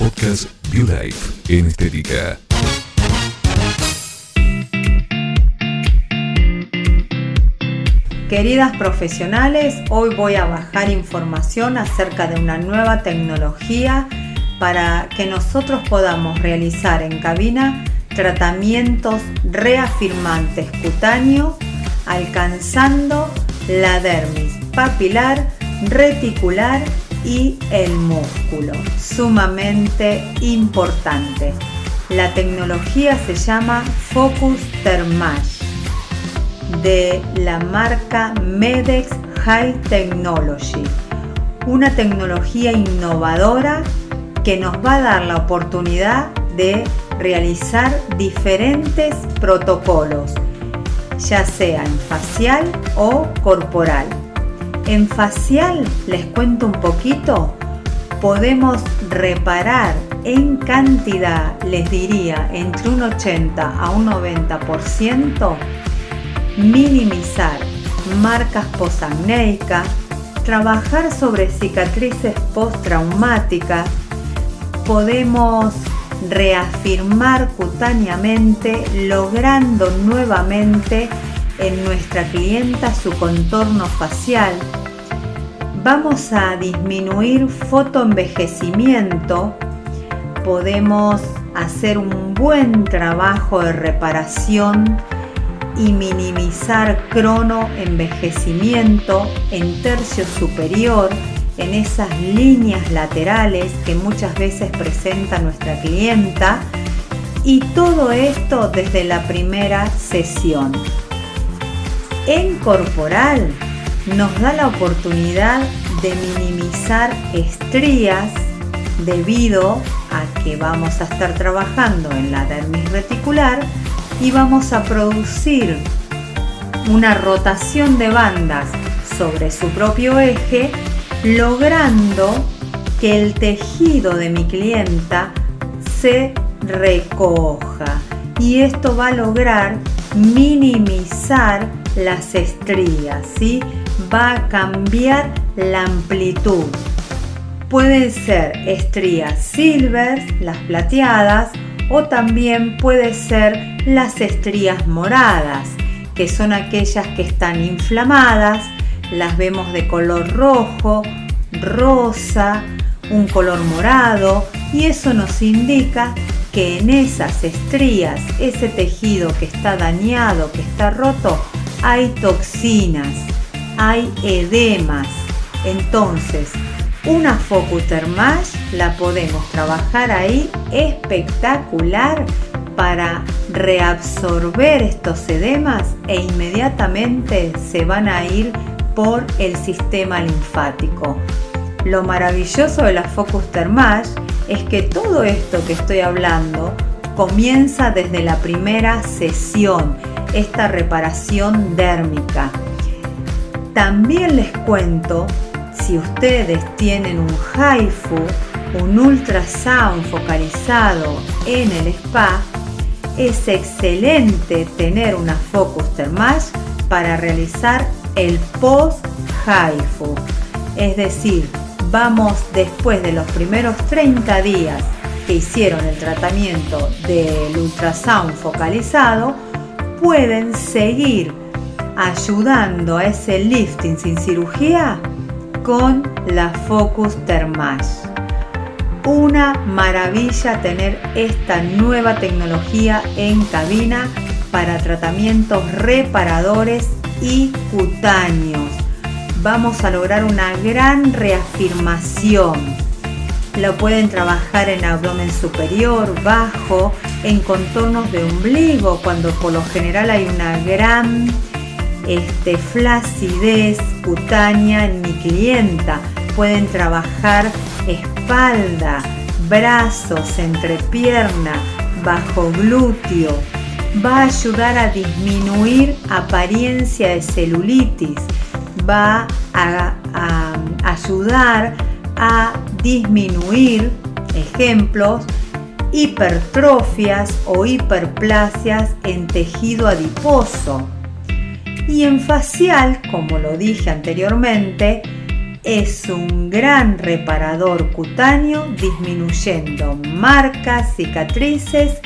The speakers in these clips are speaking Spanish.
Podcast BioLife en Estética. Queridas profesionales, hoy voy a bajar información acerca de una nueva tecnología para que nosotros podamos realizar en cabina tratamientos reafirmantes cutáneos alcanzando la dermis papilar, reticular y el músculo. Sumamente importante. La tecnología se llama Focus Thermage de la marca Medex High Technology, una tecnología innovadora que nos va a dar la oportunidad de realizar diferentes protocolos, ya sea en facial o corporal. En facial, les cuento un poquito, podemos reparar en cantidad, les diría, entre un 80 a un 90% minimizar marcas posacnéicas, trabajar sobre cicatrices postraumáticas, podemos reafirmar cutáneamente logrando nuevamente en nuestra clienta su contorno facial. Vamos a disminuir fotoenvejecimiento, podemos hacer un buen trabajo de reparación y minimizar crono envejecimiento en tercio superior en esas líneas laterales que muchas veces presenta nuestra clienta y todo esto desde la primera sesión. En corporal nos da la oportunidad de minimizar estrías debido a que vamos a estar trabajando en la dermis reticular y vamos a producir una rotación de bandas sobre su propio eje, logrando que el tejido de mi clienta se recoja. Y esto va a lograr minimizar las estrías, ¿sí? Va a cambiar la amplitud. Pueden ser estrías silver, las plateadas, o también puede ser las estrías moradas, que son aquellas que están inflamadas, las vemos de color rojo, rosa, un color morado y eso nos indica que en esas estrías, ese tejido que está dañado, que está roto, hay toxinas, hay edemas. Entonces, una Focus Thermage la podemos trabajar ahí espectacular para reabsorber estos edemas e inmediatamente se van a ir por el sistema linfático. Lo maravilloso de la Focus Thermage es que todo esto que estoy hablando comienza desde la primera sesión, esta reparación dérmica. También les cuento, si ustedes tienen un HIFU, un ultrasound focalizado en el spa, es excelente tener una Focus Thermage para realizar el post HIFU. Es decir, vamos después de los primeros 30 días que hicieron el tratamiento del ultrasound focalizado, pueden seguir ayudando a ese lifting sin cirugía con la Focus Thermage una maravilla tener esta nueva tecnología en cabina para tratamientos reparadores y cutáneos. Vamos a lograr una gran reafirmación. Lo pueden trabajar en abdomen superior, bajo, en contornos de ombligo, cuando por lo general hay una gran este, flacidez cutánea en mi clienta. Pueden trabajar espalda, brazos, entrepierna, bajo glúteo. Va a ayudar a disminuir apariencia de celulitis. Va a, a ayudar a disminuir, ejemplos, hipertrofias o hiperplasias en tejido adiposo. Y en facial, como lo dije anteriormente, es un gran reparador cutáneo disminuyendo marcas, cicatrices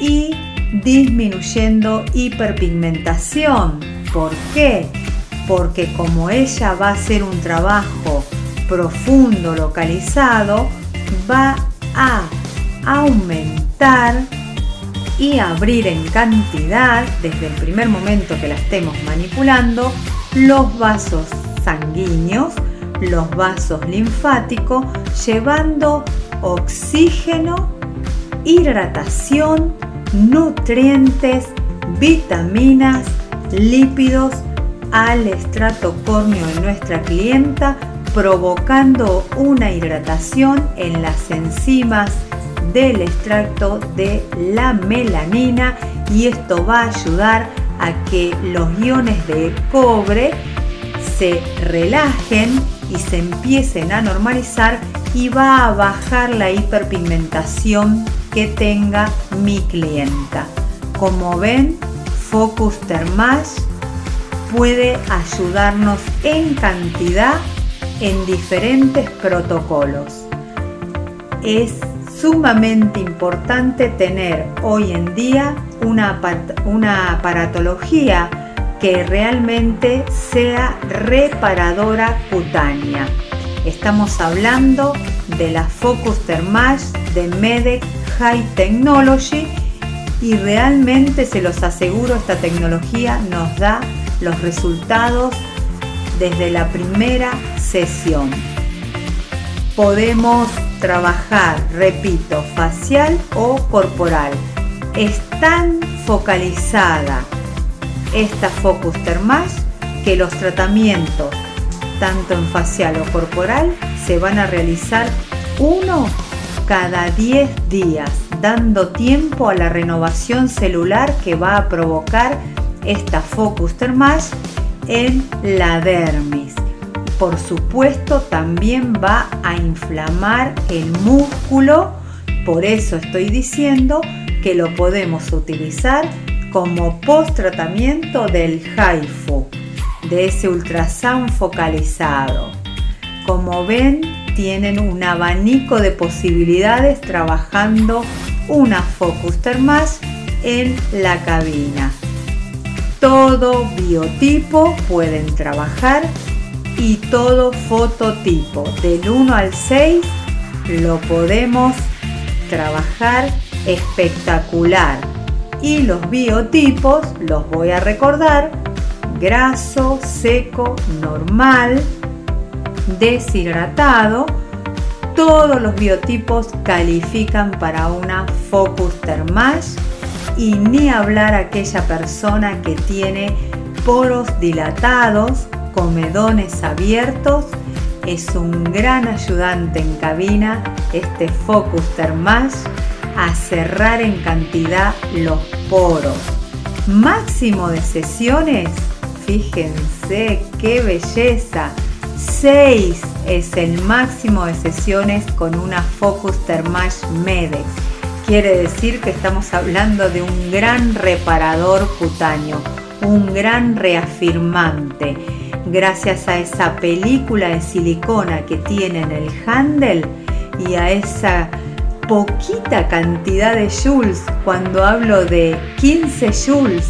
y disminuyendo hiperpigmentación. ¿Por qué? Porque como ella va a hacer un trabajo profundo, localizado, va a aumentar y abrir en cantidad, desde el primer momento que la estemos manipulando, los vasos sanguíneos, los vasos linfáticos, llevando oxígeno, hidratación, nutrientes, vitaminas, lípidos al estrato córneo de nuestra clienta, provocando una hidratación en las enzimas del extracto de la melanina y esto va a ayudar a que los iones de cobre se relajen y se empiecen a normalizar y va a bajar la hiperpigmentación que tenga mi clienta. Como ven, Focus Thermash puede ayudarnos en cantidad en diferentes protocolos. Es sumamente importante tener hoy en día una, una aparatología que realmente sea reparadora cutánea. Estamos hablando de la Focus Thermash de Medec High Technology y realmente se los aseguro esta tecnología nos da los resultados desde la primera sesión. Podemos trabajar, repito, facial o corporal. Es tan focalizada esta Focus Thermash que los tratamientos, tanto en facial o corporal, se van a realizar uno cada 10 días, dando tiempo a la renovación celular que va a provocar esta Focus Thermash en la dermis por supuesto también va a inflamar el músculo, por eso estoy diciendo que lo podemos utilizar como post tratamiento del HIFU, de ese ultrasound focalizado. Como ven, tienen un abanico de posibilidades trabajando una Focus Thermash en la cabina. Todo biotipo pueden trabajar y todo fototipo. Del 1 al 6 lo podemos trabajar espectacular. Y los biotipos los voy a recordar. Graso, seco, normal, deshidratado. Todos los biotipos califican para una Focus Thermash y ni hablar aquella persona que tiene poros dilatados comedones abiertos es un gran ayudante en cabina este Focus Thermash a cerrar en cantidad los poros. Máximo de sesiones, fíjense qué belleza. 6 es el máximo de sesiones con una Focus Thermash Medex. Quiere decir que estamos hablando de un gran reparador cutáneo, un gran reafirmante gracias a esa película de silicona que tiene en el handle y a esa poquita cantidad de joules, cuando hablo de 15 joules,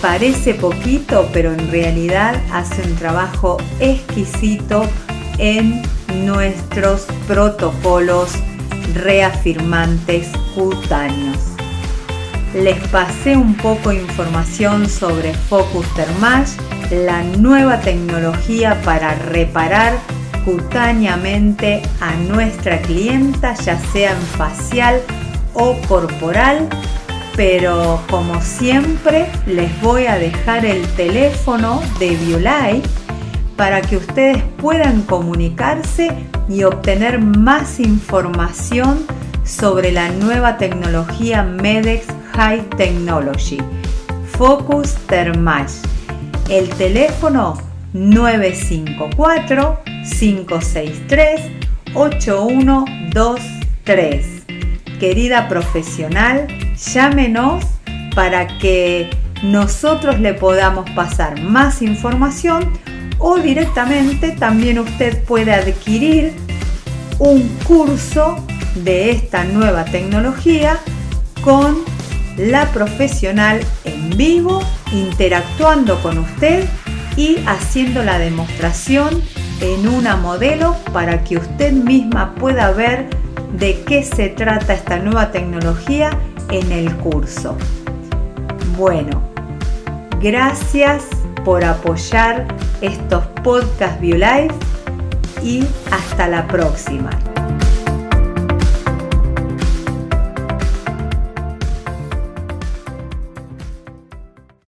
parece poquito, pero en realidad hace un trabajo exquisito en nuestros protocolos reafirmantes cutáneos. Les pasé un poco información sobre Focus Thermash la nueva tecnología para reparar cutáneamente a nuestra clienta, ya sea en facial o corporal. Pero como siempre les voy a dejar el teléfono de Violife para que ustedes puedan comunicarse y obtener más información sobre la nueva tecnología Medex High Technology. Focus Thermash el teléfono 954-563-8123. Querida profesional, llámenos para que nosotros le podamos pasar más información o directamente también usted puede adquirir un curso de esta nueva tecnología con la profesional en vivo, interactuando con usted y haciendo la demostración en una modelo para que usted misma pueda ver de qué se trata esta nueva tecnología en el curso. Bueno, gracias por apoyar estos podcasts BioLife y hasta la próxima.